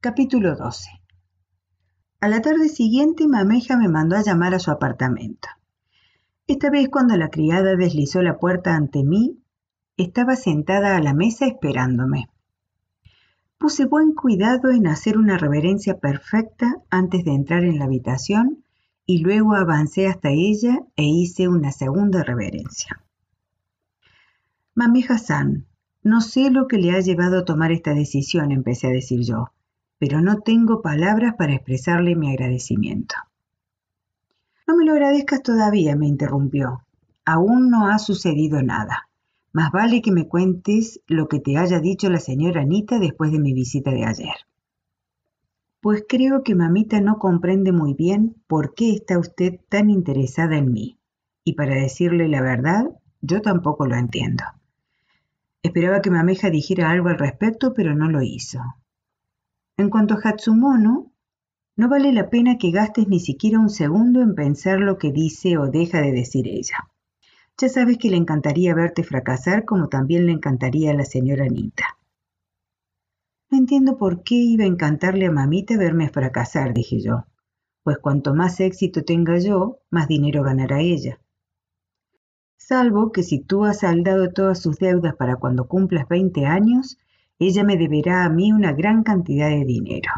Capítulo 12 A la tarde siguiente, Mameja me mandó a llamar a su apartamento. Esta vez, cuando la criada deslizó la puerta ante mí, estaba sentada a la mesa esperándome. Puse buen cuidado en hacer una reverencia perfecta antes de entrar en la habitación y luego avancé hasta ella e hice una segunda reverencia. Mameja San, no sé lo que le ha llevado a tomar esta decisión, empecé a decir yo pero no tengo palabras para expresarle mi agradecimiento. No me lo agradezcas todavía, me interrumpió. Aún no ha sucedido nada. Más vale que me cuentes lo que te haya dicho la señora Anita después de mi visita de ayer. Pues creo que mamita no comprende muy bien por qué está usted tan interesada en mí. Y para decirle la verdad, yo tampoco lo entiendo. Esperaba que Mameja dijera algo al respecto, pero no lo hizo. En cuanto a Hatsumono, no vale la pena que gastes ni siquiera un segundo en pensar lo que dice o deja de decir ella. Ya sabes que le encantaría verte fracasar como también le encantaría a la señora Anita. No entiendo por qué iba a encantarle a mamita verme fracasar, dije yo, pues cuanto más éxito tenga yo, más dinero ganará ella. Salvo que si tú has saldado todas sus deudas para cuando cumplas 20 años, ella me deberá a mí una gran cantidad de dinero.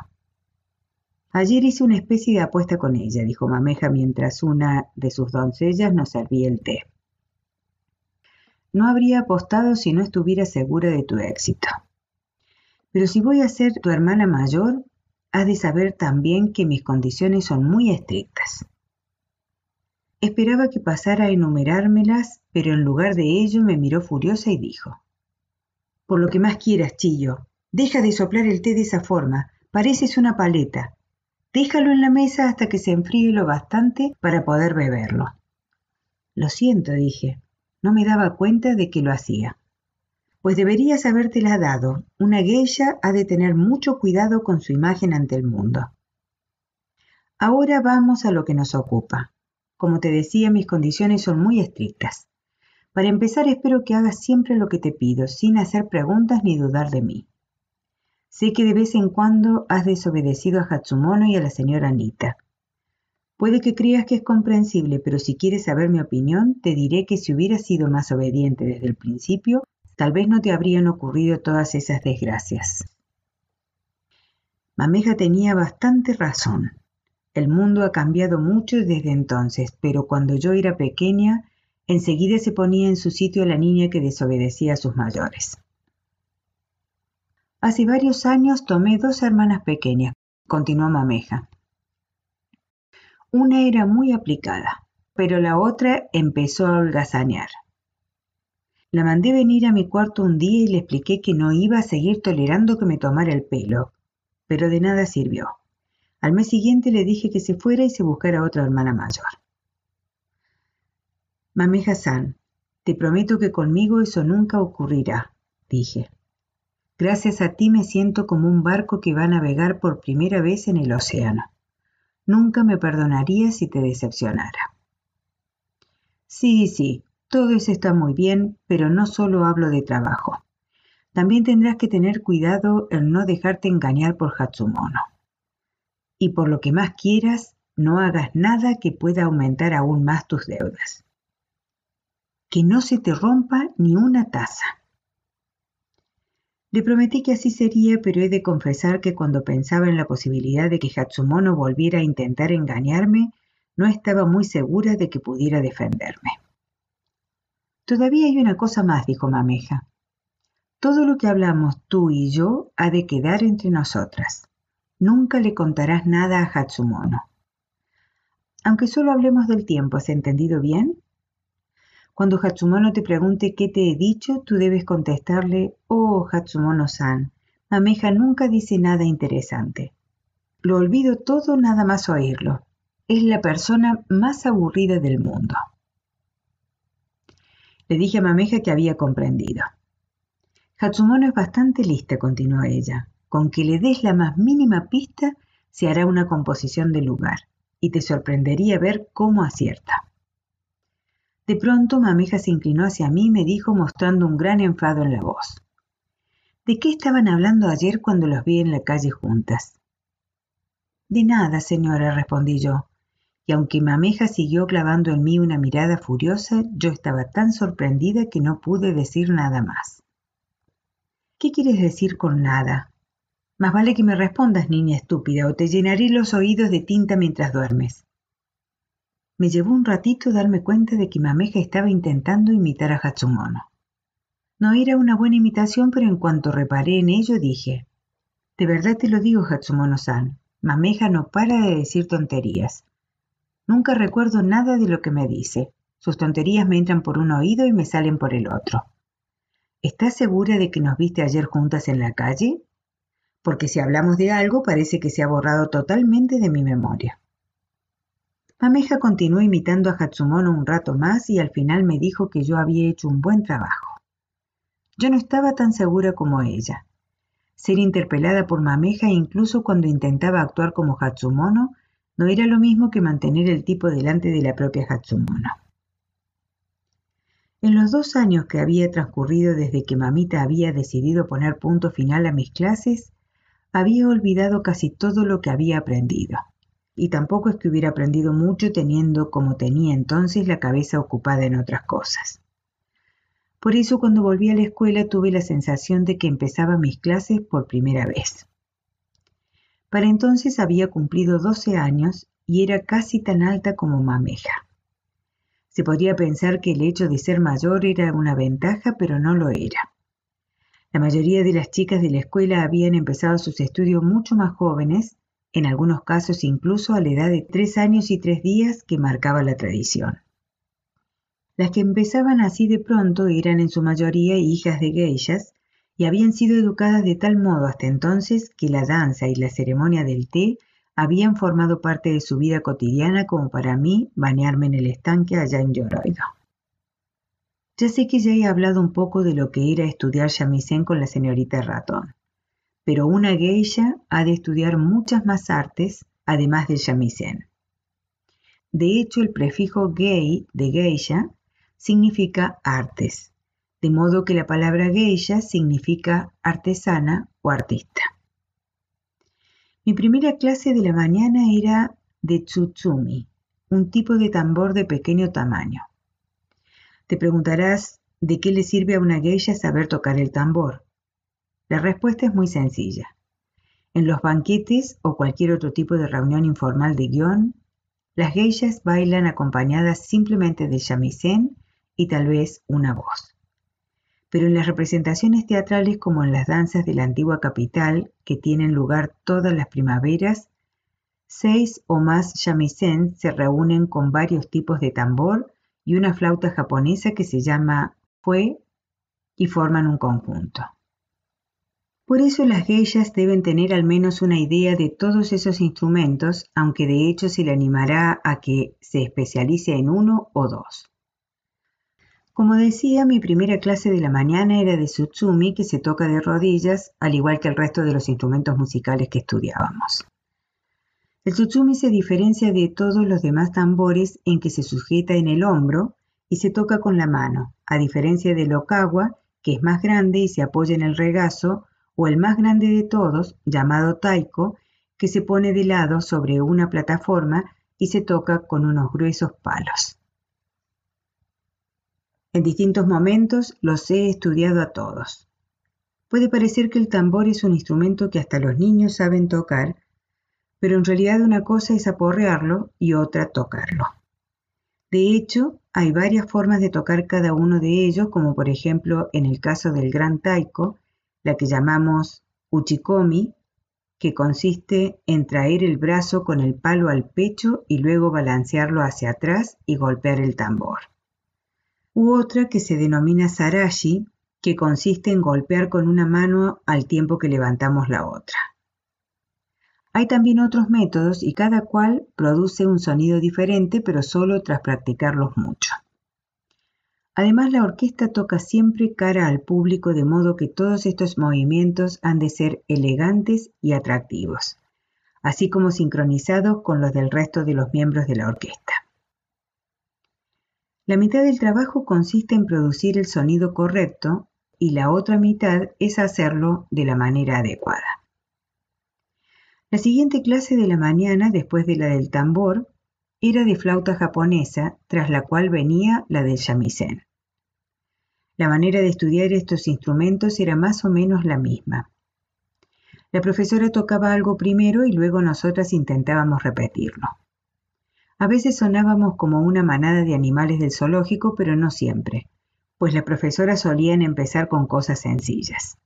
Ayer hice una especie de apuesta con ella, dijo Mameja mientras una de sus doncellas nos servía el té. No habría apostado si no estuviera segura de tu éxito. Pero si voy a ser tu hermana mayor, has de saber también que mis condiciones son muy estrictas. Esperaba que pasara a enumerármelas, pero en lugar de ello me miró furiosa y dijo, por lo que más quieras, Chillo. Deja de soplar el té de esa forma. Pareces una paleta. Déjalo en la mesa hasta que se enfríe lo bastante para poder beberlo. Lo siento, dije. No me daba cuenta de que lo hacía. Pues deberías habértela dado. Una geisha ha de tener mucho cuidado con su imagen ante el mundo. Ahora vamos a lo que nos ocupa. Como te decía, mis condiciones son muy estrictas. Para empezar, espero que hagas siempre lo que te pido, sin hacer preguntas ni dudar de mí. Sé que de vez en cuando has desobedecido a Hatsumono y a la señora Anita. Puede que creas que es comprensible, pero si quieres saber mi opinión, te diré que si hubieras sido más obediente desde el principio, tal vez no te habrían ocurrido todas esas desgracias. Mameja tenía bastante razón. El mundo ha cambiado mucho desde entonces, pero cuando yo era pequeña, Enseguida se ponía en su sitio la niña que desobedecía a sus mayores. Hace varios años tomé dos hermanas pequeñas, continuó Mameja. Una era muy aplicada, pero la otra empezó a holgazanear. La mandé venir a mi cuarto un día y le expliqué que no iba a seguir tolerando que me tomara el pelo, pero de nada sirvió. Al mes siguiente le dije que se fuera y se buscara otra hermana mayor. Mameja San, te prometo que conmigo eso nunca ocurrirá, dije. Gracias a ti me siento como un barco que va a navegar por primera vez en el océano. Nunca me perdonaría si te decepcionara. Sí, sí, todo eso está muy bien, pero no solo hablo de trabajo. También tendrás que tener cuidado en no dejarte engañar por Hatsumono. Y por lo que más quieras, no hagas nada que pueda aumentar aún más tus deudas que no se te rompa ni una taza. Le prometí que así sería, pero he de confesar que cuando pensaba en la posibilidad de que Hatsumono volviera a intentar engañarme, no estaba muy segura de que pudiera defenderme. Todavía hay una cosa más, dijo Mameja. Todo lo que hablamos tú y yo ha de quedar entre nosotras. Nunca le contarás nada a Hatsumono. Aunque solo hablemos del tiempo, ¿has entendido bien? Cuando Hatsumono te pregunte qué te he dicho, tú debes contestarle, oh Hatsumono-san, Mameja nunca dice nada interesante. Lo olvido todo nada más oírlo. Es la persona más aburrida del mundo. Le dije a Mameja que había comprendido. Hatsumono es bastante lista, continuó ella. Con que le des la más mínima pista, se hará una composición del lugar, y te sorprendería ver cómo acierta. De pronto Mameja se inclinó hacia mí y me dijo mostrando un gran enfado en la voz. ¿De qué estaban hablando ayer cuando los vi en la calle juntas? De nada, señora, respondí yo, y aunque Mameja siguió clavando en mí una mirada furiosa, yo estaba tan sorprendida que no pude decir nada más. ¿Qué quieres decir con nada? Más vale que me respondas, niña estúpida, o te llenaré los oídos de tinta mientras duermes. Me llevó un ratito darme cuenta de que Mameja estaba intentando imitar a Hatsumono. No era una buena imitación, pero en cuanto reparé en ello dije, de verdad te lo digo, Hatsumono-san, Mameja no para de decir tonterías. Nunca recuerdo nada de lo que me dice. Sus tonterías me entran por un oído y me salen por el otro. ¿Estás segura de que nos viste ayer juntas en la calle? Porque si hablamos de algo parece que se ha borrado totalmente de mi memoria. Mameja continuó imitando a Hatsumono un rato más y al final me dijo que yo había hecho un buen trabajo. Yo no estaba tan segura como ella. Ser interpelada por Mameja incluso cuando intentaba actuar como Hatsumono no era lo mismo que mantener el tipo delante de la propia Hatsumono. En los dos años que había transcurrido desde que mamita había decidido poner punto final a mis clases, había olvidado casi todo lo que había aprendido. Y tampoco es que hubiera aprendido mucho teniendo como tenía entonces la cabeza ocupada en otras cosas. Por eso cuando volví a la escuela tuve la sensación de que empezaba mis clases por primera vez. Para entonces había cumplido 12 años y era casi tan alta como Mameja. Se podría pensar que el hecho de ser mayor era una ventaja, pero no lo era. La mayoría de las chicas de la escuela habían empezado sus estudios mucho más jóvenes, en algunos casos incluso a la edad de tres años y tres días que marcaba la tradición. Las que empezaban así de pronto eran en su mayoría hijas de geishas y habían sido educadas de tal modo hasta entonces que la danza y la ceremonia del té habían formado parte de su vida cotidiana como para mí bañarme en el estanque allá en Yoroido. Ya sé que ya he hablado un poco de lo que era estudiar shamisen con la señorita Ratón, pero una geisha ha de estudiar muchas más artes además del shamisen. De hecho, el prefijo gei de geisha significa artes, de modo que la palabra geisha significa artesana o artista. Mi primera clase de la mañana era de tsutsumi, un tipo de tambor de pequeño tamaño. Te preguntarás de qué le sirve a una geisha saber tocar el tambor. La respuesta es muy sencilla. En los banquetes o cualquier otro tipo de reunión informal de guion, las geishas bailan acompañadas simplemente del shamisen y tal vez una voz. Pero en las representaciones teatrales como en las danzas de la antigua capital, que tienen lugar todas las primaveras, seis o más shamisen se reúnen con varios tipos de tambor y una flauta japonesa que se llama fue y forman un conjunto. Por eso las geishas deben tener al menos una idea de todos esos instrumentos, aunque de hecho se le animará a que se especialice en uno o dos. Como decía, mi primera clase de la mañana era de Tsutsumi, que se toca de rodillas, al igual que el resto de los instrumentos musicales que estudiábamos. El Tsutsumi se diferencia de todos los demás tambores en que se sujeta en el hombro y se toca con la mano, a diferencia del Okawa, que es más grande y se apoya en el regazo, o el más grande de todos, llamado Taiko, que se pone de lado sobre una plataforma y se toca con unos gruesos palos. En distintos momentos los he estudiado a todos. Puede parecer que el tambor es un instrumento que hasta los niños saben tocar, pero en realidad una cosa es aporrearlo y otra tocarlo. De hecho, hay varias formas de tocar cada uno de ellos, como por ejemplo en el caso del gran taiko, la que llamamos uchikomi, que consiste en traer el brazo con el palo al pecho y luego balancearlo hacia atrás y golpear el tambor u otra que se denomina sarashi, que consiste en golpear con una mano al tiempo que levantamos la otra. Hay también otros métodos y cada cual produce un sonido diferente, pero solo tras practicarlos mucho. Además, la orquesta toca siempre cara al público de modo que todos estos movimientos han de ser elegantes y atractivos, así como sincronizados con los del resto de los miembros de la orquesta. La mitad del trabajo consiste en producir el sonido correcto, y la otra mitad es hacerlo de la manera adecuada. La siguiente clase de la mañana, después de la del tambor, era de flauta japonesa, tras la cual venía la del shamisen. La manera de estudiar estos instrumentos era más o menos la misma. La profesora tocaba algo primero y luego nosotras intentábamos repetirlo. A veces sonábamos como una manada de animales del zoológico, pero no siempre, pues la profesora solían empezar con cosas sencillas.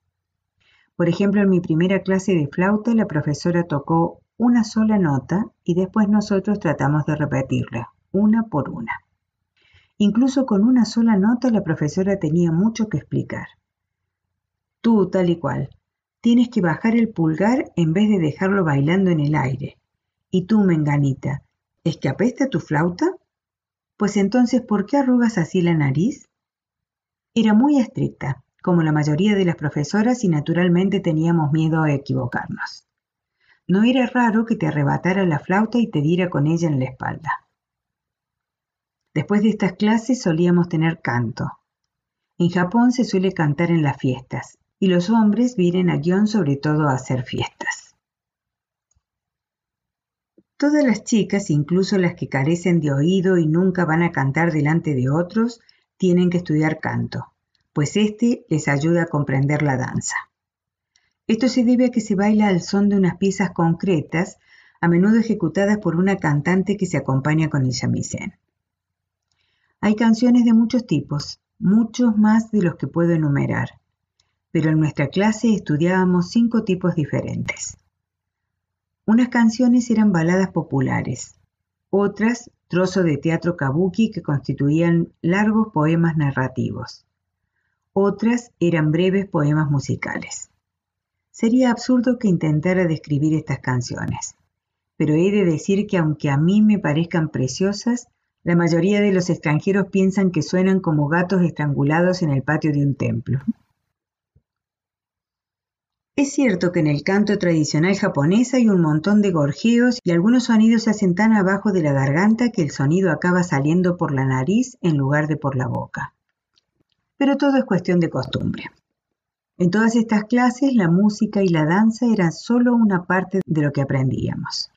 Por ejemplo, en mi primera clase de flauta la profesora tocó una sola nota y después nosotros tratamos de repetirla, una por una. Incluso con una sola nota la profesora tenía mucho que explicar. Tú, tal y cual, tienes que bajar el pulgar en vez de dejarlo bailando en el aire. Y tú, menganita, ¿es que apesta tu flauta? Pues entonces, ¿por qué arrugas así la nariz? Era muy estricta, como la mayoría de las profesoras y naturalmente teníamos miedo a equivocarnos. No era raro que te arrebatara la flauta y te diera con ella en la espalda. Después de estas clases solíamos tener canto. En Japón se suele cantar en las fiestas, y los hombres vienen a guion sobre todo a hacer fiestas. Todas las chicas, incluso las que carecen de oído y nunca van a cantar delante de otros, tienen que estudiar canto pues éste les ayuda a comprender la danza. Esto se debe a que se baila al son de unas piezas concretas, a menudo ejecutadas por una cantante que se acompaña con el shamisen. Hay canciones de muchos tipos, muchos más de los que puedo enumerar, pero en nuestra clase estudiábamos cinco tipos diferentes. Unas canciones eran baladas populares, otras trozos de teatro kabuki que constituían largos poemas narrativos otras eran breves poemas musicales. Sería absurdo que intentara describir estas canciones, pero he de decir que aunque a mí me parezcan preciosas, la mayoría de los extranjeros piensan que suenan como gatos estrangulados en el patio de un templo. Es cierto que en el canto tradicional japonés hay un montón de gorjeos y algunos sonidos se hacen tan abajo de la garganta que el sonido acaba saliendo por la nariz en lugar de por la boca pero todo es cuestión de costumbre. En todas estas clases la música y la danza eran solo una parte de lo que aprendíamos,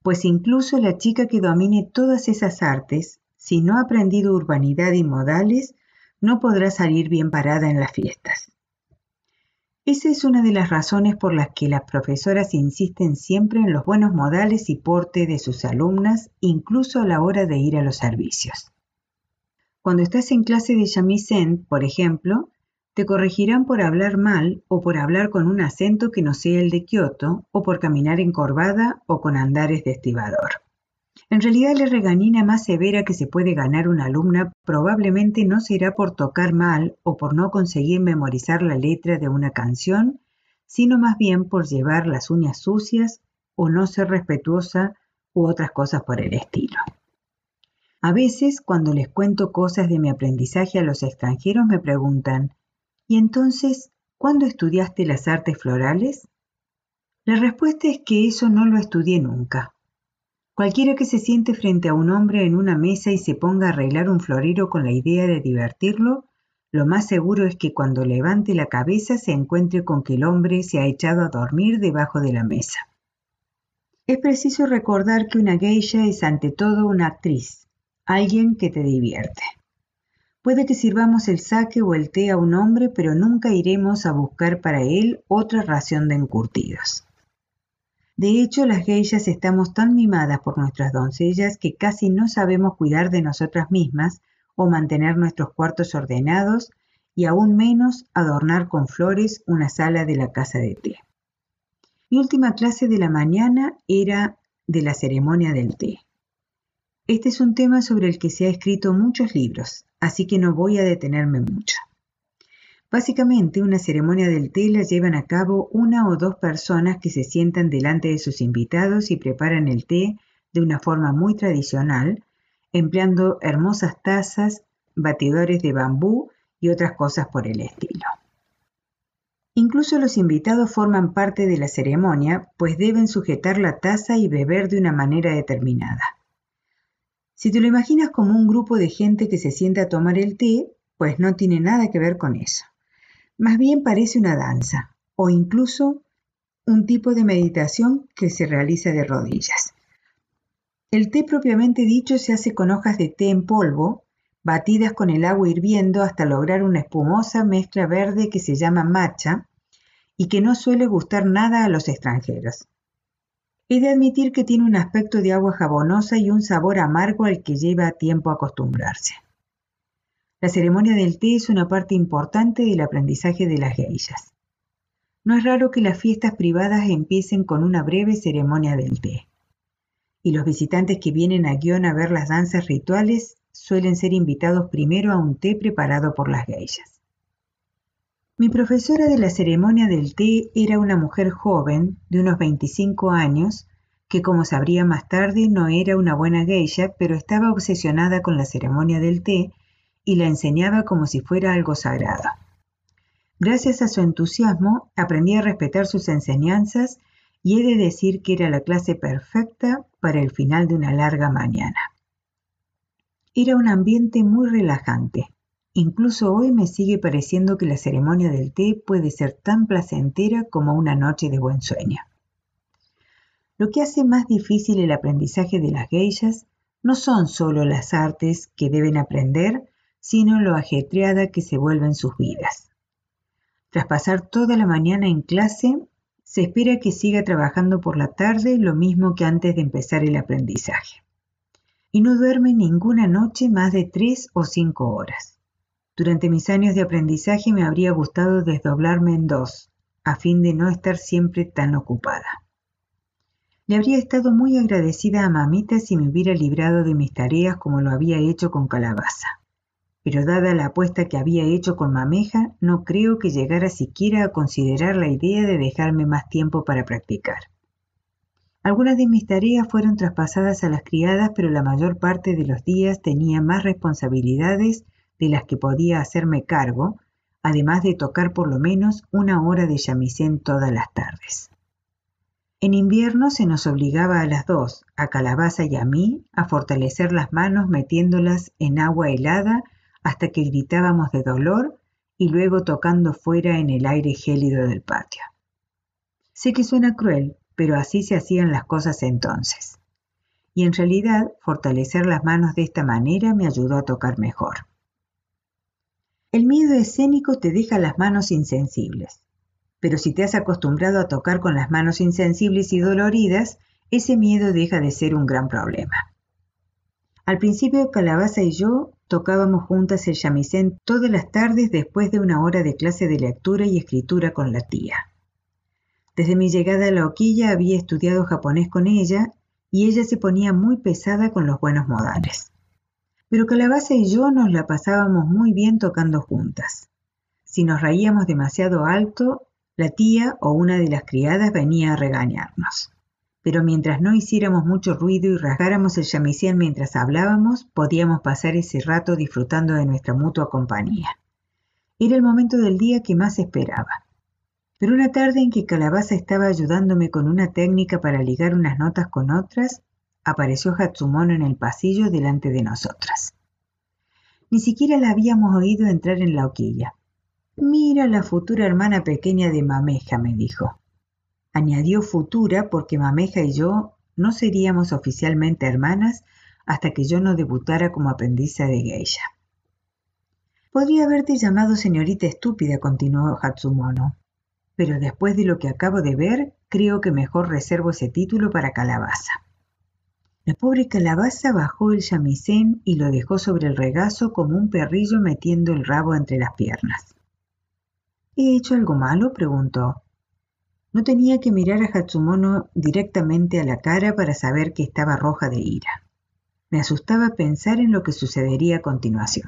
pues incluso la chica que domine todas esas artes, si no ha aprendido urbanidad y modales, no podrá salir bien parada en las fiestas. Esa es una de las razones por las que las profesoras insisten siempre en los buenos modales y porte de sus alumnas, incluso a la hora de ir a los servicios. Cuando estás en clase de shamisen, por ejemplo, te corregirán por hablar mal o por hablar con un acento que no sea el de Kioto o por caminar encorvada o con andares de estibador. En realidad la regañina más severa que se puede ganar una alumna probablemente no será por tocar mal o por no conseguir memorizar la letra de una canción, sino más bien por llevar las uñas sucias o no ser respetuosa u otras cosas por el estilo. A veces, cuando les cuento cosas de mi aprendizaje a los extranjeros, me preguntan, ¿y entonces cuándo estudiaste las artes florales? La respuesta es que eso no lo estudié nunca. Cualquiera que se siente frente a un hombre en una mesa y se ponga a arreglar un florero con la idea de divertirlo, lo más seguro es que cuando levante la cabeza se encuentre con que el hombre se ha echado a dormir debajo de la mesa. Es preciso recordar que una geisha es ante todo una actriz, alguien que te divierte. Puede que sirvamos el saque o el té a un hombre, pero nunca iremos a buscar para él otra ración de encurtidos. De hecho, las geishas estamos tan mimadas por nuestras doncellas que casi no sabemos cuidar de nosotras mismas o mantener nuestros cuartos ordenados y aún menos adornar con flores una sala de la casa de té. Mi última clase de la mañana era de la ceremonia del té. Este es un tema sobre el que se ha escrito muchos libros, así que no voy a detenerme mucho. Básicamente, una ceremonia del té la llevan a cabo una o dos personas que se sientan delante de sus invitados y preparan el té de una forma muy tradicional, empleando hermosas tazas, batidores de bambú y otras cosas por el estilo. Incluso los invitados forman parte de la ceremonia, pues deben sujetar la taza y beber de una manera determinada. Si te lo imaginas como un grupo de gente que se sienta a tomar el té, pues no tiene nada que ver con eso. Más bien parece una danza, o incluso un tipo de meditación que se realiza de rodillas. El té propiamente dicho se hace con hojas de té en polvo, batidas con el agua hirviendo hasta lograr una espumosa mezcla verde que se llama matcha y que no suele gustar nada a los extranjeros. He de admitir que tiene un aspecto de agua jabonosa y un sabor amargo al que lleva tiempo acostumbrarse. La ceremonia del té es una parte importante del aprendizaje de las geishas. No es raro que las fiestas privadas empiecen con una breve ceremonia del té. Y los visitantes que vienen a Gion a ver las danzas rituales suelen ser invitados primero a un té preparado por las geishas. Mi profesora de la ceremonia del té era una mujer joven, de unos 25 años, que como sabría más tarde no era una buena geisha, pero estaba obsesionada con la ceremonia del té y la enseñaba como si fuera algo sagrado. Gracias a su entusiasmo, aprendí a respetar sus enseñanzas y he de decir que era la clase perfecta para el final de una larga mañana. Era un ambiente muy relajante. Incluso hoy me sigue pareciendo que la ceremonia del té puede ser tan placentera como una noche de buen sueño. Lo que hace más difícil el aprendizaje de las geishas no son solo las artes que deben aprender, sino lo ajetreada que se vuelven sus vidas. Tras pasar toda la mañana en clase, se espera que siga trabajando por la tarde lo mismo que antes de empezar el aprendizaje. Y no duerme ninguna noche más de tres o cinco horas. Durante mis años de aprendizaje me habría gustado desdoblarme en dos, a fin de no estar siempre tan ocupada. Le habría estado muy agradecida a mamita si me hubiera librado de mis tareas como lo había hecho con Calabaza pero dada la apuesta que había hecho con Mameja, no creo que llegara siquiera a considerar la idea de dejarme más tiempo para practicar. Algunas de mis tareas fueron traspasadas a las criadas, pero la mayor parte de los días tenía más responsabilidades de las que podía hacerme cargo, además de tocar por lo menos una hora de chamisén todas las tardes. En invierno se nos obligaba a las dos, a Calabaza y a mí, a fortalecer las manos metiéndolas en agua helada hasta que gritábamos de dolor y luego tocando fuera en el aire gélido del patio. Sé que suena cruel, pero así se hacían las cosas entonces. Y en realidad, fortalecer las manos de esta manera me ayudó a tocar mejor. El miedo escénico te deja las manos insensibles, pero si te has acostumbrado a tocar con las manos insensibles y doloridas, ese miedo deja de ser un gran problema. Al principio Calabaza y yo Tocábamos juntas el chamisén todas las tardes después de una hora de clase de lectura y escritura con la tía. Desde mi llegada a la hoquilla había estudiado japonés con ella y ella se ponía muy pesada con los buenos modales. Pero Calabaza y yo nos la pasábamos muy bien tocando juntas. Si nos reíamos demasiado alto, la tía o una de las criadas venía a regañarnos pero mientras no hiciéramos mucho ruido y rasgáramos el chamisén mientras hablábamos, podíamos pasar ese rato disfrutando de nuestra mutua compañía. Era el momento del día que más esperaba. Pero una tarde en que Calabaza estaba ayudándome con una técnica para ligar unas notas con otras, apareció Hatsumono en el pasillo delante de nosotras. Ni siquiera la habíamos oído entrar en la hoquilla. Mira la futura hermana pequeña de Mameja, me dijo. Añadió futura porque Mameja y yo no seríamos oficialmente hermanas hasta que yo no debutara como aprendiza de geisha. Podría haberte llamado señorita estúpida, continuó Hatsumono, pero después de lo que acabo de ver, creo que mejor reservo ese título para Calabaza. La pobre Calabaza bajó el chamisén y lo dejó sobre el regazo como un perrillo metiendo el rabo entre las piernas. ¿He hecho algo malo? preguntó. No tenía que mirar a Hatsumono directamente a la cara para saber que estaba roja de ira. Me asustaba pensar en lo que sucedería a continuación.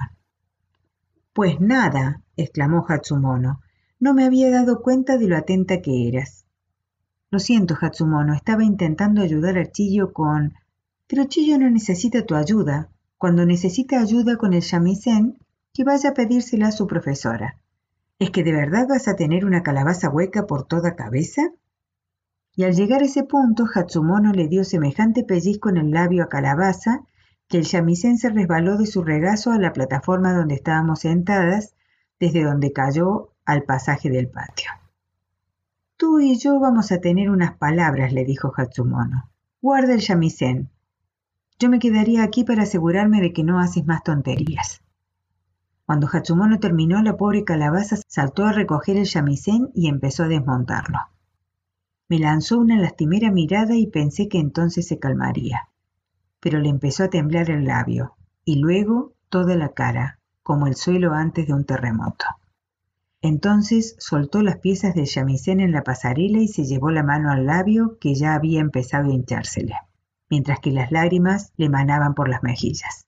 Pues nada, exclamó Hatsumono, no me había dado cuenta de lo atenta que eras. Lo siento, Hatsumono, estaba intentando ayudar a Chillo con... Pero Chillo no necesita tu ayuda. Cuando necesita ayuda con el shamisen, que vaya a pedírsela a su profesora. ¿Es que de verdad vas a tener una calabaza hueca por toda cabeza? Y al llegar a ese punto, Hatsumono le dio semejante pellizco en el labio a Calabaza que el chamisén se resbaló de su regazo a la plataforma donde estábamos sentadas, desde donde cayó al pasaje del patio. Tú y yo vamos a tener unas palabras, le dijo Hatsumono. Guarda el shamisen. Yo me quedaría aquí para asegurarme de que no haces más tonterías. Cuando Hatsumono terminó, la pobre calabaza saltó a recoger el shamisen y empezó a desmontarlo. Me lanzó una lastimera mirada y pensé que entonces se calmaría. Pero le empezó a temblar el labio, y luego toda la cara, como el suelo antes de un terremoto. Entonces soltó las piezas del chamisén en la pasarela y se llevó la mano al labio que ya había empezado a hinchársele, mientras que las lágrimas le manaban por las mejillas.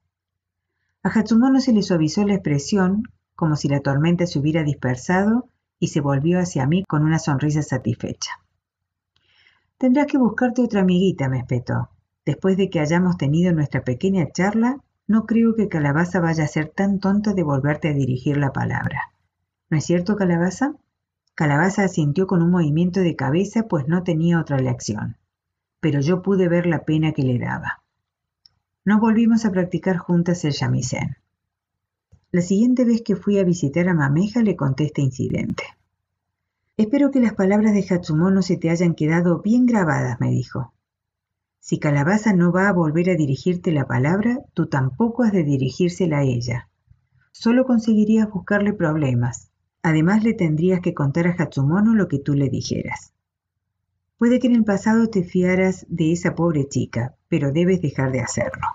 A Hatsumono se le suavizó la expresión, como si la tormenta se hubiera dispersado, y se volvió hacia mí con una sonrisa satisfecha. Tendrás que buscarte otra amiguita, me espetó. Después de que hayamos tenido nuestra pequeña charla, no creo que Calabaza vaya a ser tan tonta de volverte a dirigir la palabra. ¿No es cierto, Calabaza? Calabaza asintió con un movimiento de cabeza, pues no tenía otra elección. Pero yo pude ver la pena que le daba. No volvimos a practicar juntas el shamisen. La siguiente vez que fui a visitar a Mameja le conté este incidente. Espero que las palabras de Hatsumono se te hayan quedado bien grabadas, me dijo. Si Calabaza no va a volver a dirigirte la palabra, tú tampoco has de dirigírsela a ella. Solo conseguirías buscarle problemas, Además le tendrías que contar a Hatsumono lo que tú le dijeras. Puede que en el pasado te fiaras de esa pobre chica, pero debes dejar de hacerlo.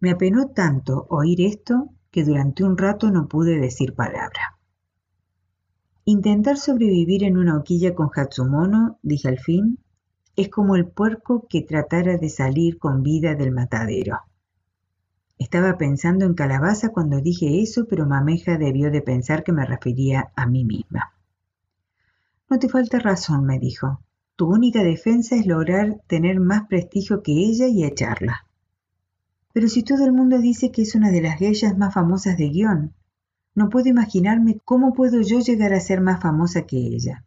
Me apenó tanto oír esto que durante un rato no pude decir palabra. Intentar sobrevivir en una hoquilla con Hatsumono, dije al fin, es como el puerco que tratara de salir con vida del matadero. Estaba pensando en calabaza cuando dije eso, pero Mameja debió de pensar que me refería a mí misma. No te falta razón, me dijo. Tu única defensa es lograr tener más prestigio que ella y echarla. Pero si todo el mundo dice que es una de las geishas más famosas de guion, no puedo imaginarme cómo puedo yo llegar a ser más famosa que ella.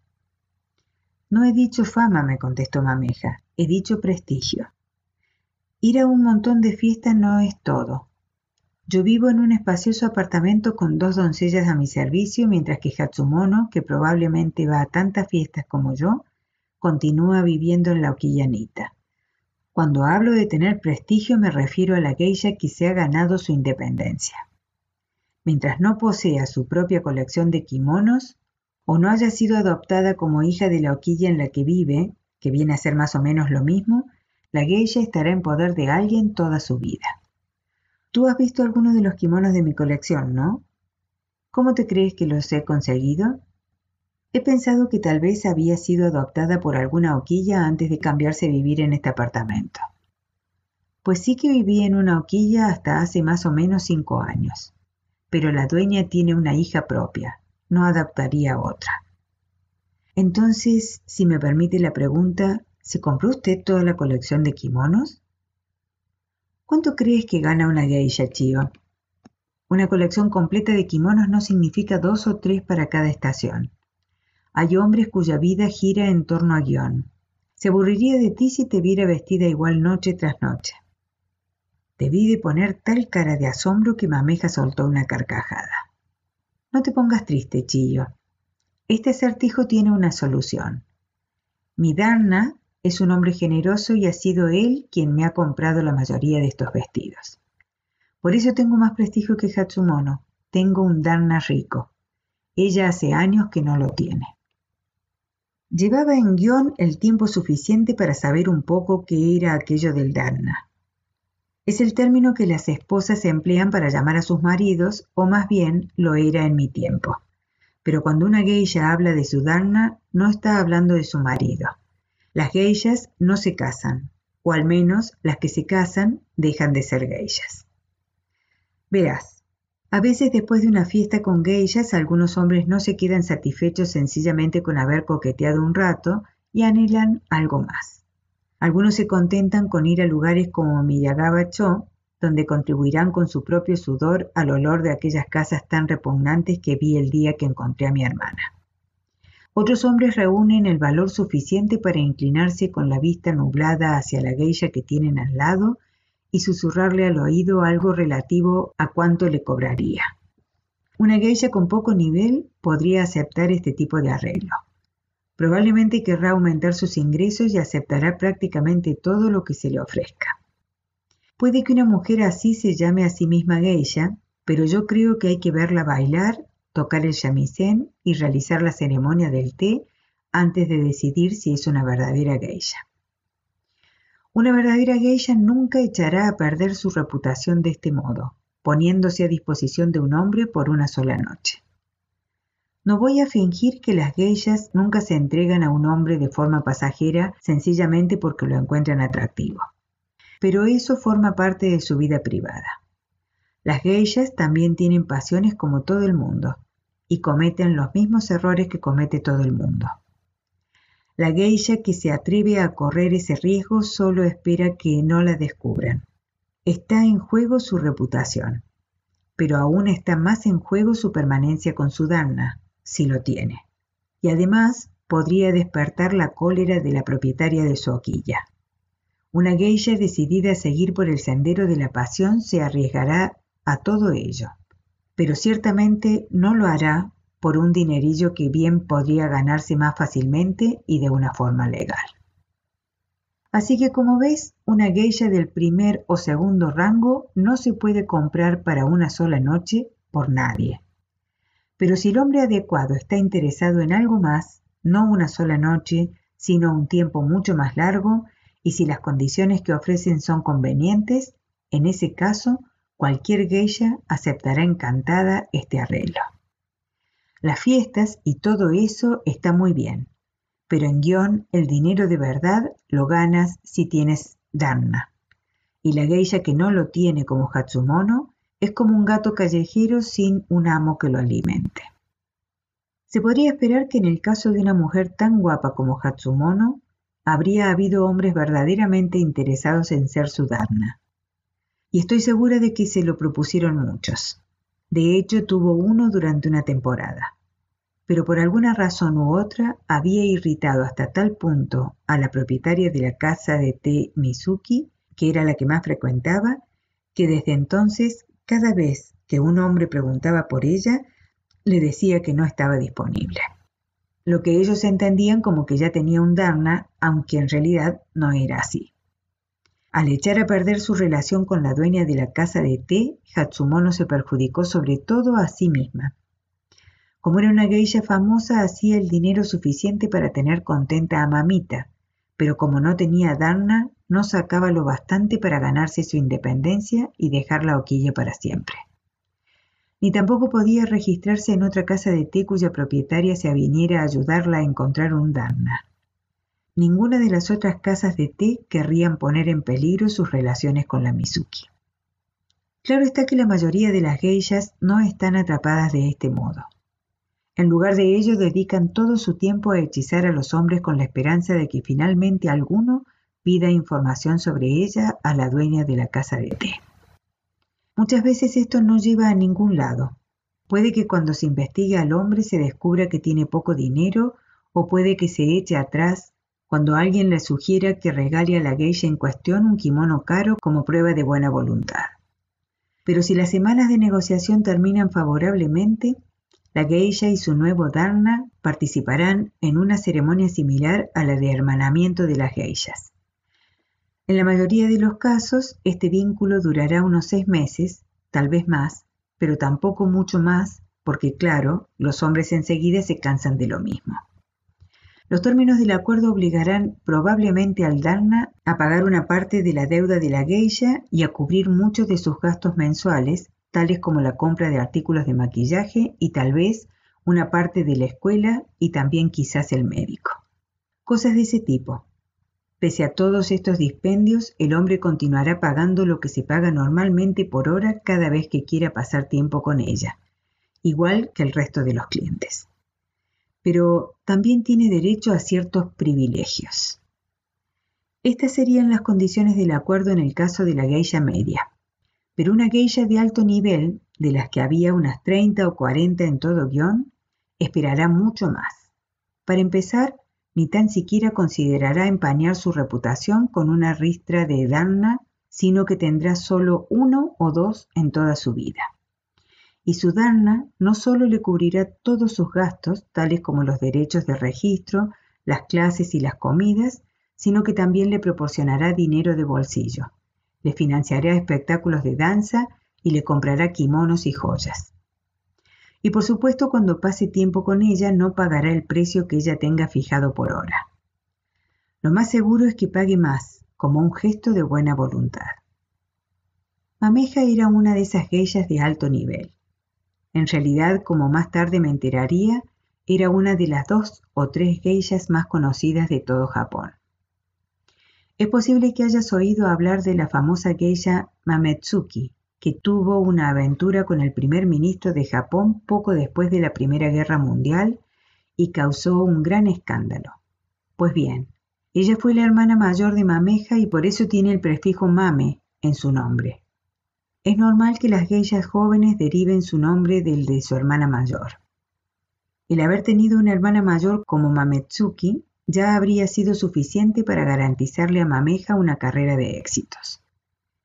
No he dicho fama, me contestó Mameja, he dicho prestigio. Ir a un montón de fiestas no es todo. Yo vivo en un espacioso apartamento con dos doncellas a mi servicio, mientras que Hatsumono, que probablemente va a tantas fiestas como yo, continúa viviendo en la Oquillanita. Cuando hablo de tener prestigio me refiero a la geisha que se ha ganado su independencia. Mientras no posea su propia colección de kimonos, o no haya sido adoptada como hija de la Oquilla en la que vive, que viene a ser más o menos lo mismo, la geisha estará en poder de alguien toda su vida. Tú has visto algunos de los kimonos de mi colección, ¿no? ¿Cómo te crees que los he conseguido? He pensado que tal vez había sido adoptada por alguna hoquilla antes de cambiarse a vivir en este apartamento. Pues sí que viví en una hoquilla hasta hace más o menos cinco años, pero la dueña tiene una hija propia, no adaptaría otra. Entonces, si me permite la pregunta, ¿Se compró usted toda la colección de kimonos? ¿Cuánto crees que gana una geisha, Chio? Una colección completa de kimonos no significa dos o tres para cada estación. Hay hombres cuya vida gira en torno a guion. Se aburriría de ti si te viera vestida igual noche tras noche. Debí de poner tal cara de asombro que Mameja soltó una carcajada. No te pongas triste, Chillo. Este acertijo tiene una solución. Mi Darna es un hombre generoso y ha sido él quien me ha comprado la mayoría de estos vestidos. Por eso tengo más prestigio que Hatsumono. Tengo un Darna rico. Ella hace años que no lo tiene. Llevaba en guion el tiempo suficiente para saber un poco qué era aquello del Darna. Es el término que las esposas emplean para llamar a sus maridos, o más bien lo era en mi tiempo. Pero cuando una geisha habla de su Darna, no está hablando de su marido las geishas no se casan, o al menos las que se casan dejan de ser geishas. Verás, a veces después de una fiesta con geishas algunos hombres no se quedan satisfechos sencillamente con haber coqueteado un rato y anhelan algo más. Algunos se contentan con ir a lugares como Miyagawa-cho, donde contribuirán con su propio sudor al olor de aquellas casas tan repugnantes que vi el día que encontré a mi hermana. Otros hombres reúnen el valor suficiente para inclinarse con la vista nublada hacia la geisha que tienen al lado y susurrarle al oído algo relativo a cuánto le cobraría. Una geisha con poco nivel podría aceptar este tipo de arreglo. Probablemente querrá aumentar sus ingresos y aceptará prácticamente todo lo que se le ofrezca. Puede que una mujer así se llame a sí misma geisha, pero yo creo que hay que verla bailar, tocar el shamisen y realizar la ceremonia del té antes de decidir si es una verdadera geisha. Una verdadera geisha nunca echará a perder su reputación de este modo, poniéndose a disposición de un hombre por una sola noche. No voy a fingir que las geishas nunca se entregan a un hombre de forma pasajera sencillamente porque lo encuentran atractivo. Pero eso forma parte de su vida privada. Las geishas también tienen pasiones como todo el mundo y cometen los mismos errores que comete todo el mundo. La geisha que se atreve a correr ese riesgo solo espera que no la descubran. Está en juego su reputación, pero aún está más en juego su permanencia con su dana, si lo tiene. Y además podría despertar la cólera de la propietaria de su hoquilla. Una geisha decidida a seguir por el sendero de la pasión se arriesgará a todo ello, pero ciertamente no lo hará por un dinerillo que bien podría ganarse más fácilmente y de una forma legal. Así que como ves, una geisha del primer o segundo rango no se puede comprar para una sola noche por nadie. Pero si el hombre adecuado está interesado en algo más, no una sola noche, sino un tiempo mucho más largo, y si las condiciones que ofrecen son convenientes, en ese caso cualquier geisha aceptará encantada este arreglo. Las fiestas y todo eso está muy bien, pero en guion el dinero de verdad lo ganas si tienes dharna. Y la geisha que no lo tiene como Hatsumono es como un gato callejero sin un amo que lo alimente. Se podría esperar que en el caso de una mujer tan guapa como Hatsumono, habría habido hombres verdaderamente interesados en ser su dharna y estoy segura de que se lo propusieron muchos. De hecho, tuvo uno durante una temporada. Pero por alguna razón u otra había irritado hasta tal punto a la propietaria de la casa de té Mizuki, que era la que más frecuentaba, que desde entonces, cada vez que un hombre preguntaba por ella, le decía que no estaba disponible. Lo que ellos entendían como que ya tenía un Dharna, aunque en realidad no era así. Al echar a perder su relación con la dueña de la casa de té, Hatsumono se perjudicó sobre todo a sí misma. Como era una geisha famosa, hacía el dinero suficiente para tener contenta a Mamita, pero como no tenía dharna, no sacaba lo bastante para ganarse su independencia y dejar la hoquilla para siempre. Ni tampoco podía registrarse en otra casa de té cuya propietaria se aviniera a ayudarla a encontrar un dharna. Ninguna de las otras casas de té querrían poner en peligro sus relaciones con la Mizuki. Claro está que la mayoría de las geishas no están atrapadas de este modo. En lugar de ello dedican todo su tiempo a hechizar a los hombres con la esperanza de que finalmente alguno pida información sobre ella a la dueña de la casa de té. Muchas veces esto no lleva a ningún lado. Puede que cuando se investigue al hombre se descubra que tiene poco dinero o puede que se eche atrás cuando alguien le sugiera que regale a la geisha en cuestión un kimono caro como prueba de buena voluntad. Pero si las semanas de negociación terminan favorablemente, la geisha y su nuevo dharna participarán en una ceremonia similar a la de hermanamiento de las geishas. En la mayoría de los casos, este vínculo durará unos seis meses, tal vez más, pero tampoco mucho más, porque claro, los hombres enseguida se cansan de lo mismo. Los términos del acuerdo obligarán probablemente al Dharna a pagar una parte de la deuda de la geisha y a cubrir muchos de sus gastos mensuales, tales como la compra de artículos de maquillaje y tal vez una parte de la escuela y también quizás el médico. Cosas de ese tipo. Pese a todos estos dispendios, el hombre continuará pagando lo que se paga normalmente por hora cada vez que quiera pasar tiempo con ella, igual que el resto de los clientes pero también tiene derecho a ciertos privilegios. Estas serían las condiciones del acuerdo en el caso de la geisha media. Pero una geisha de alto nivel, de las que había unas 30 o 40 en todo guion, esperará mucho más. Para empezar, ni tan siquiera considerará empañar su reputación con una ristra de dharna, sino que tendrá solo uno o dos en toda su vida. Y su dharna no solo le cubrirá todos sus gastos, tales como los derechos de registro, las clases y las comidas, sino que también le proporcionará dinero de bolsillo. Le financiará espectáculos de danza y le comprará kimonos y joyas. Y por supuesto cuando pase tiempo con ella no pagará el precio que ella tenga fijado por hora. Lo más seguro es que pague más, como un gesto de buena voluntad. Mameja era una de esas geishas de alto nivel. En realidad, como más tarde me enteraría, era una de las dos o tres geishas más conocidas de todo Japón. Es posible que hayas oído hablar de la famosa geisha Mametsuki, que tuvo una aventura con el primer ministro de Japón poco después de la Primera Guerra Mundial y causó un gran escándalo. Pues bien, ella fue la hermana mayor de Mameja y por eso tiene el prefijo Mame en su nombre. Es normal que las geishas jóvenes deriven su nombre del de su hermana mayor. El haber tenido una hermana mayor como Mametsuki ya habría sido suficiente para garantizarle a Mameja una carrera de éxitos.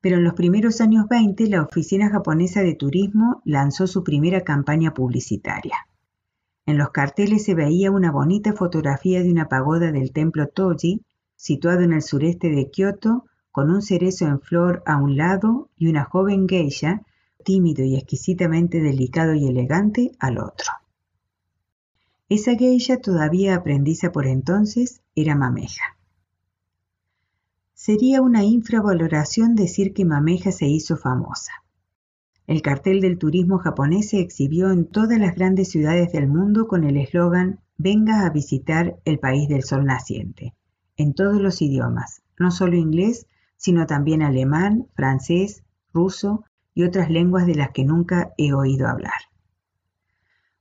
Pero en los primeros años 20 la Oficina Japonesa de Turismo lanzó su primera campaña publicitaria. En los carteles se veía una bonita fotografía de una pagoda del templo Toji, situado en el sureste de Kioto, con un cerezo en flor a un lado y una joven geisha, tímido y exquisitamente delicado y elegante, al otro. Esa geisha, todavía aprendiza por entonces, era Mameja. Sería una infravaloración decir que Mameja se hizo famosa. El cartel del turismo japonés se exhibió en todas las grandes ciudades del mundo con el eslogan Venga a visitar el país del sol naciente, en todos los idiomas, no solo inglés, sino también alemán, francés, ruso y otras lenguas de las que nunca he oído hablar.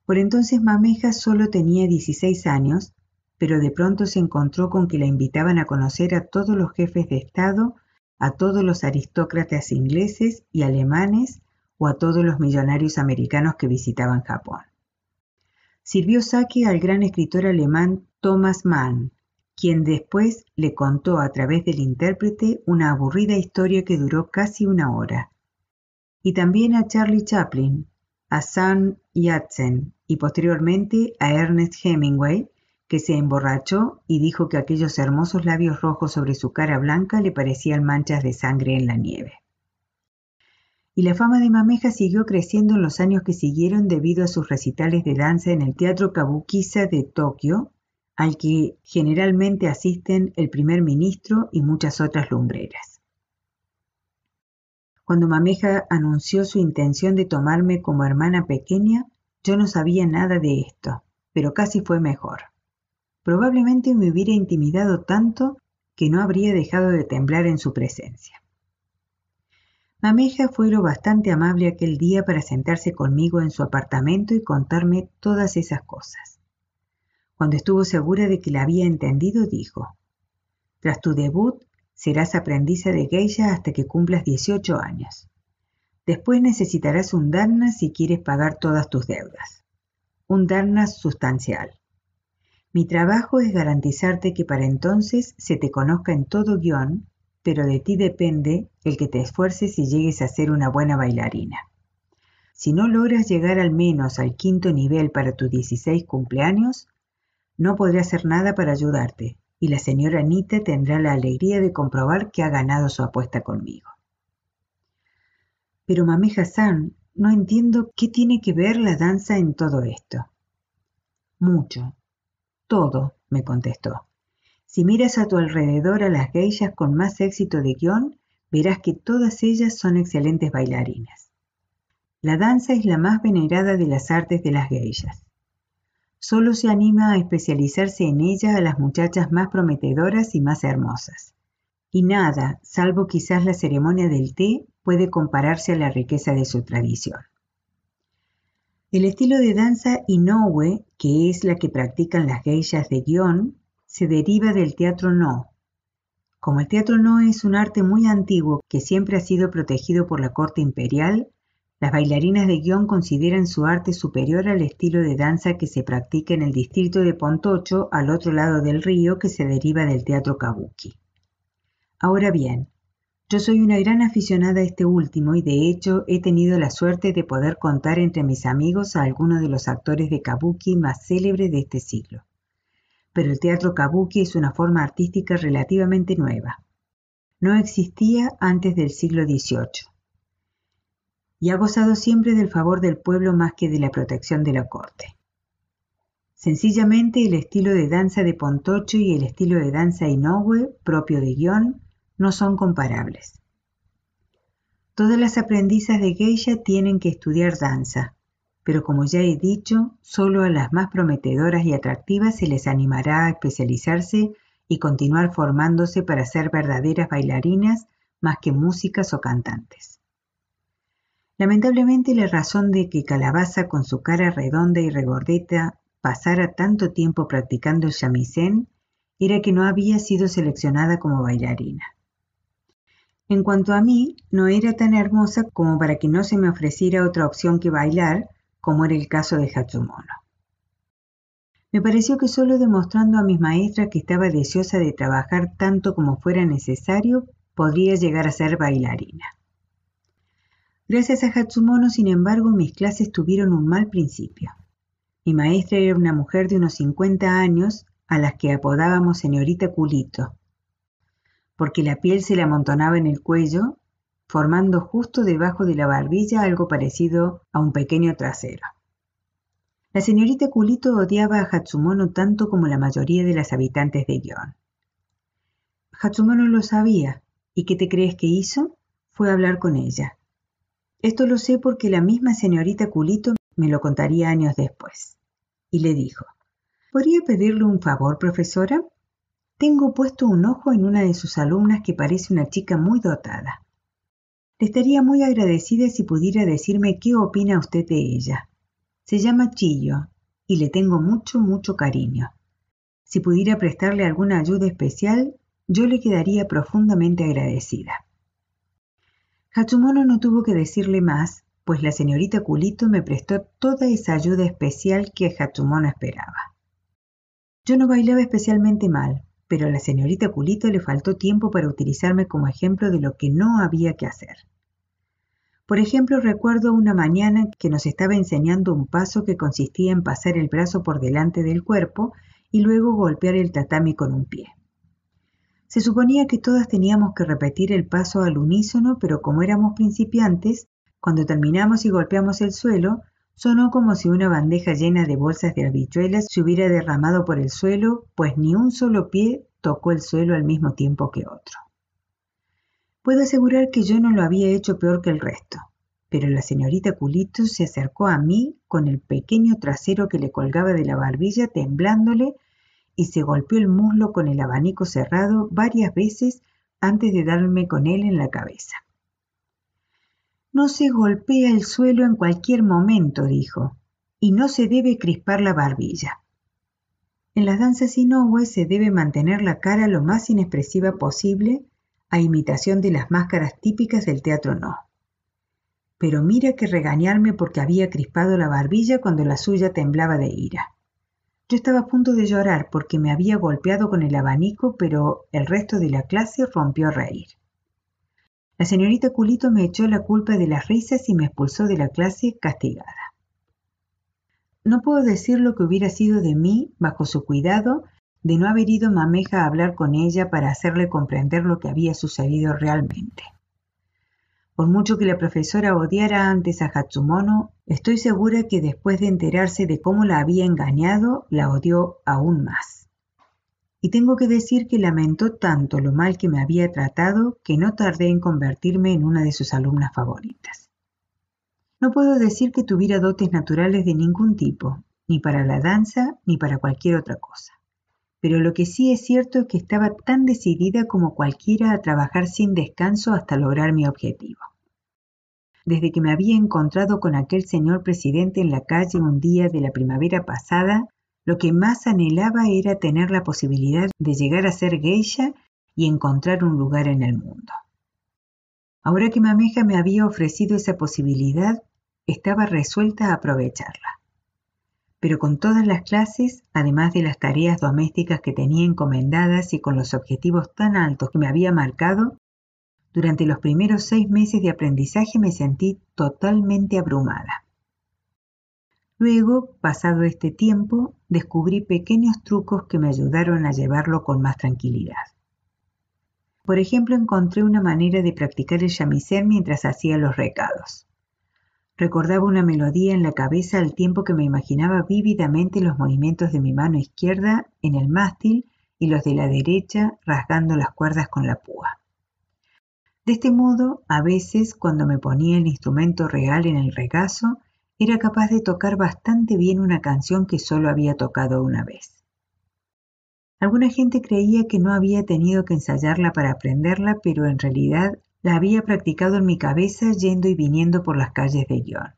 Por entonces Mameja solo tenía 16 años, pero de pronto se encontró con que la invitaban a conocer a todos los jefes de Estado, a todos los aristócratas ingleses y alemanes o a todos los millonarios americanos que visitaban Japón. Sirvió saque al gran escritor alemán Thomas Mann, quien después le contó a través del intérprete una aburrida historia que duró casi una hora. Y también a Charlie Chaplin, a Sam Yatsen y posteriormente a Ernest Hemingway, que se emborrachó y dijo que aquellos hermosos labios rojos sobre su cara blanca le parecían manchas de sangre en la nieve. Y la fama de Mameja siguió creciendo en los años que siguieron debido a sus recitales de danza en el Teatro Kabukiza de Tokio al que generalmente asisten el primer ministro y muchas otras lumbreras. Cuando Mameja anunció su intención de tomarme como hermana pequeña, yo no sabía nada de esto, pero casi fue mejor. Probablemente me hubiera intimidado tanto que no habría dejado de temblar en su presencia. Mameja fue lo bastante amable aquel día para sentarse conmigo en su apartamento y contarme todas esas cosas. Cuando estuvo segura de que la había entendido, dijo, Tras tu debut, serás aprendiza de geisha hasta que cumplas 18 años. Después necesitarás un dharna si quieres pagar todas tus deudas. Un dharna sustancial. Mi trabajo es garantizarte que para entonces se te conozca en todo guion, pero de ti depende el que te esfuerces y llegues a ser una buena bailarina. Si no logras llegar al menos al quinto nivel para tus 16 cumpleaños, no podré hacer nada para ayudarte, y la señora Anita tendrá la alegría de comprobar que ha ganado su apuesta conmigo. Pero Mameja San, no entiendo qué tiene que ver la danza en todo esto. Mucho. Todo, me contestó. Si miras a tu alrededor a las geishas con más éxito de guion, verás que todas ellas son excelentes bailarinas. La danza es la más venerada de las artes de las geishas. Solo se anima a especializarse en ella a las muchachas más prometedoras y más hermosas. Y nada, salvo quizás la ceremonia del té, puede compararse a la riqueza de su tradición. El estilo de danza Inoue, que es la que practican las geishas de Gion, se deriva del teatro no. Como el teatro no es un arte muy antiguo que siempre ha sido protegido por la corte imperial, las bailarinas de guion consideran su arte superior al estilo de danza que se practica en el distrito de Pontocho, al otro lado del río, que se deriva del teatro kabuki. Ahora bien, Yo soy una gran aficionada a este último y de hecho he tenido la suerte de poder contar entre mis amigos a algunos de los actores de kabuki más célebres de este siglo. Pero el teatro kabuki es una forma artística relativamente nueva. No existía antes del siglo XVIII y ha gozado siempre del favor del pueblo más que de la protección de la corte. Sencillamente el estilo de danza de Pontocho y el estilo de danza Inoue, propio de guion, no son comparables. Todas las aprendizas de geisha tienen que estudiar danza, pero como ya he dicho, solo a las más prometedoras y atractivas se les animará a especializarse y continuar formándose para ser verdaderas bailarinas más que músicas o cantantes. Lamentablemente la razón de que Calabaza con su cara redonda y regordeta pasara tanto tiempo practicando el shamisen era que no había sido seleccionada como bailarina. En cuanto a mí, no era tan hermosa como para que no se me ofreciera otra opción que bailar, como era el caso de Hatsumono. Me pareció que solo demostrando a mis maestras que estaba deseosa de trabajar tanto como fuera necesario, podría llegar a ser bailarina. Gracias a Hatsumono, sin embargo, mis clases tuvieron un mal principio. Mi maestra era una mujer de unos 50 años, a las que apodábamos señorita culito, porque la piel se le amontonaba en el cuello, formando justo debajo de la barbilla algo parecido a un pequeño trasero. La señorita Culito odiaba a Hatsumono tanto como la mayoría de las habitantes de Gion. Hatsumono lo sabía, ¿y qué te crees que hizo? Fue a hablar con ella. Esto lo sé porque la misma señorita Culito me lo contaría años después. Y le dijo, ¿podría pedirle un favor, profesora? Tengo puesto un ojo en una de sus alumnas que parece una chica muy dotada. Le estaría muy agradecida si pudiera decirme qué opina usted de ella. Se llama Chillo y le tengo mucho, mucho cariño. Si pudiera prestarle alguna ayuda especial, yo le quedaría profundamente agradecida. Hatsumono no tuvo que decirle más, pues la señorita Culito me prestó toda esa ayuda especial que Hatsumono esperaba. Yo no bailaba especialmente mal, pero a la señorita Culito le faltó tiempo para utilizarme como ejemplo de lo que no había que hacer. Por ejemplo, recuerdo una mañana que nos estaba enseñando un paso que consistía en pasar el brazo por delante del cuerpo y luego golpear el tatami con un pie. Se suponía que todas teníamos que repetir el paso al unísono, pero como éramos principiantes, cuando terminamos y golpeamos el suelo, Sonó como si una bandeja llena de bolsas de habichuelas se hubiera derramado por el suelo, pues ni un solo pie tocó el suelo al mismo tiempo que otro. Puedo asegurar que yo no lo había hecho peor que el resto, pero la señorita Culito se acercó a mí con el pequeño trasero que le colgaba de la barbilla temblándole y se golpeó el muslo con el abanico cerrado varias veces antes de darme con él en la cabeza. No se golpea el suelo en cualquier momento, dijo, y no se debe crispar la barbilla. En las danzas inoue se debe mantener la cara lo más inexpresiva posible, a imitación de las máscaras típicas del teatro no. Pero mira que regañarme porque había crispado la barbilla cuando la suya temblaba de ira. Yo estaba a punto de llorar porque me había golpeado con el abanico, pero el resto de la clase rompió a reír. La señorita Culito me echó la culpa de las risas y me expulsó de la clase castigada. No puedo decir lo que hubiera sido de mí, bajo su cuidado, de no haber ido Mameja a hablar con ella para hacerle comprender lo que había sucedido realmente. Por mucho que la profesora odiara antes a Hatsumono, estoy segura que después de enterarse de cómo la había engañado, la odió aún más y tengo que decir que lamentó tanto lo mal que me había tratado que no tardé en convertirme en una de sus alumnas favoritas. No puedo decir que tuviera dotes naturales de ningún tipo, ni para la danza ni para cualquier otra cosa. Pero lo que sí es cierto es que estaba tan decidida como cualquiera a trabajar sin descanso hasta lograr mi objetivo. Desde que me había encontrado con aquel señor presidente en la calle un día de la primavera pasada, lo que más anhelaba era tener la posibilidad de llegar a ser geisha y encontrar un lugar en el mundo. Ahora que Mameja me había ofrecido esa posibilidad, estaba resuelta a aprovecharla. Pero con todas las clases, además de las tareas domésticas que tenía encomendadas y con los objetivos tan altos que me había marcado, Durante los primeros seis meses de aprendizaje me sentí totalmente abrumada. Luego, pasado este tiempo, descubrí pequeños trucos que me ayudaron a llevarlo con más tranquilidad. Por ejemplo, encontré una manera de practicar el shamisen mientras hacía los recados. Recordaba una melodía en la cabeza al tiempo que me imaginaba vívidamente los movimientos de mi mano izquierda en el mástil y los de la derecha rasgando las cuerdas con la púa. De este modo, a veces, cuando me ponía el instrumento real en el regazo, era capaz de tocar bastante bien una canción que solo había tocado una vez. Alguna gente creía que no había tenido que ensayarla para aprenderla, pero en realidad la había practicado en mi cabeza yendo y viniendo por las calles de Guión.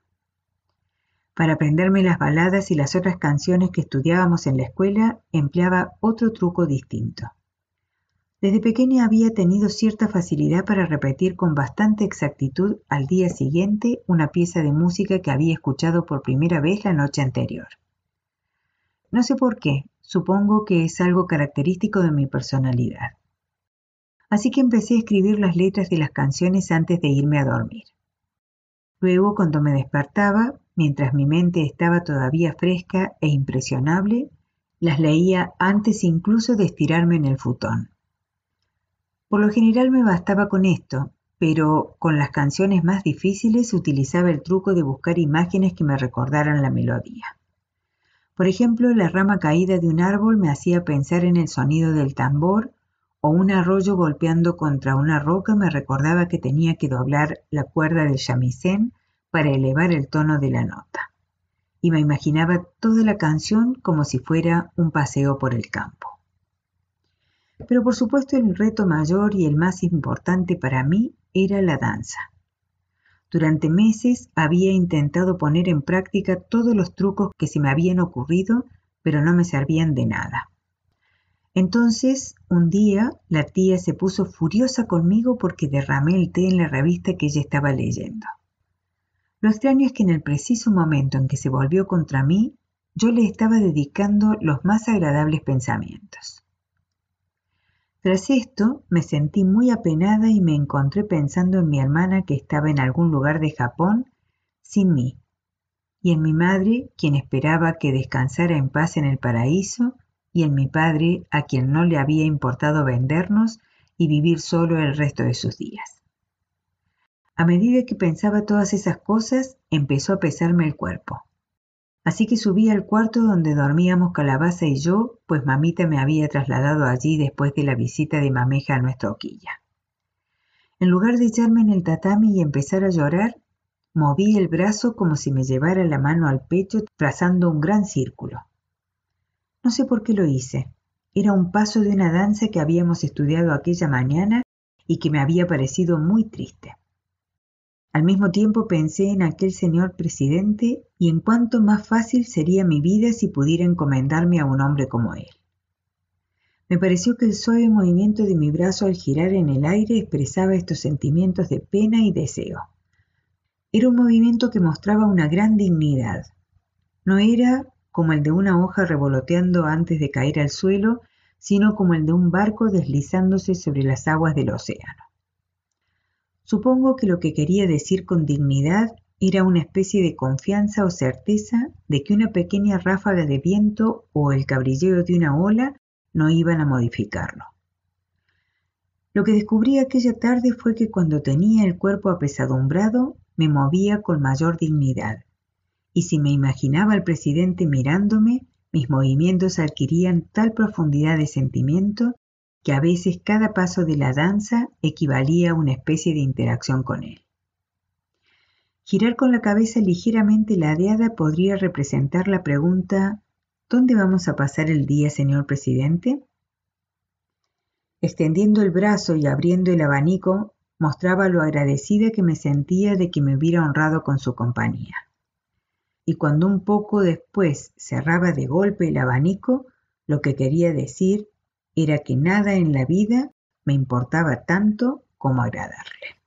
Para aprenderme las baladas y las otras canciones que estudiábamos en la escuela, empleaba otro truco distinto. Desde pequeña había tenido cierta facilidad para repetir con bastante exactitud al día siguiente una pieza de música que había escuchado por primera vez la noche anterior. No sé por qué, supongo que es algo característico de mi personalidad. Así que empecé a escribir las letras de las canciones antes de irme a dormir. Luego, cuando me despertaba, mientras mi mente estaba todavía fresca e impresionable, las leía antes incluso de estirarme en el futón. Por lo general me bastaba con esto, pero con las canciones más difíciles utilizaba el truco de buscar imágenes que me recordaran la melodía. Por ejemplo, la rama caída de un árbol me hacía pensar en el sonido del tambor o un arroyo golpeando contra una roca me recordaba que tenía que doblar la cuerda del shamisen para elevar el tono de la nota. Y me imaginaba toda la canción como si fuera un paseo por el campo. Pero por supuesto el reto mayor y el más importante para mí era la danza. Durante meses había intentado poner en práctica todos los trucos que se me habían ocurrido, pero no me servían de nada. Entonces, un día, la tía se puso furiosa conmigo porque derramé el té en la revista que ella estaba leyendo. Lo extraño es que en el preciso momento en que se volvió contra mí, yo le estaba dedicando los más agradables pensamientos. Tras esto me sentí muy apenada y me encontré pensando en mi hermana que estaba en algún lugar de Japón sin mí, y en mi madre, quien esperaba que descansara en paz en el paraíso, y en mi padre, a quien no le había importado vendernos y vivir solo el resto de sus días. A medida que pensaba todas esas cosas, empezó a pesarme el cuerpo. Así que subí al cuarto donde dormíamos Calabaza y yo, pues mamita me había trasladado allí después de la visita de mameja a nuestra hoquilla. En lugar de echarme en el tatami y empezar a llorar, moví el brazo como si me llevara la mano al pecho trazando un gran círculo. No sé por qué lo hice. Era un paso de una danza que habíamos estudiado aquella mañana y que me había parecido muy triste. Al mismo tiempo pensé en aquel señor presidente y en cuánto más fácil sería mi vida si pudiera encomendarme a un hombre como él. Me pareció que el suave movimiento de mi brazo al girar en el aire expresaba estos sentimientos de pena y deseo. Era un movimiento que mostraba una gran dignidad. No era como el de una hoja revoloteando antes de caer al suelo, sino como el de un barco deslizándose sobre las aguas del océano. Supongo que lo que quería decir con dignidad era una especie de confianza o certeza de que una pequeña ráfaga de viento o el cabrilleo de una ola no iban a modificarlo. Lo que descubrí aquella tarde fue que cuando tenía el cuerpo apesadumbrado me movía con mayor dignidad, y si me imaginaba al presidente mirándome, mis movimientos adquirían tal profundidad de sentimiento que a veces cada paso de la danza equivalía a una especie de interacción con él. Girar con la cabeza ligeramente ladeada podría representar la pregunta ¿Dónde vamos a pasar el día, señor presidente? Extendiendo el brazo y abriendo el abanico, mostraba lo agradecida que me sentía de que me hubiera honrado con su compañía. Y cuando un poco después cerraba de golpe el abanico, lo que quería decir era que nada en la vida me importaba tanto como agradarle.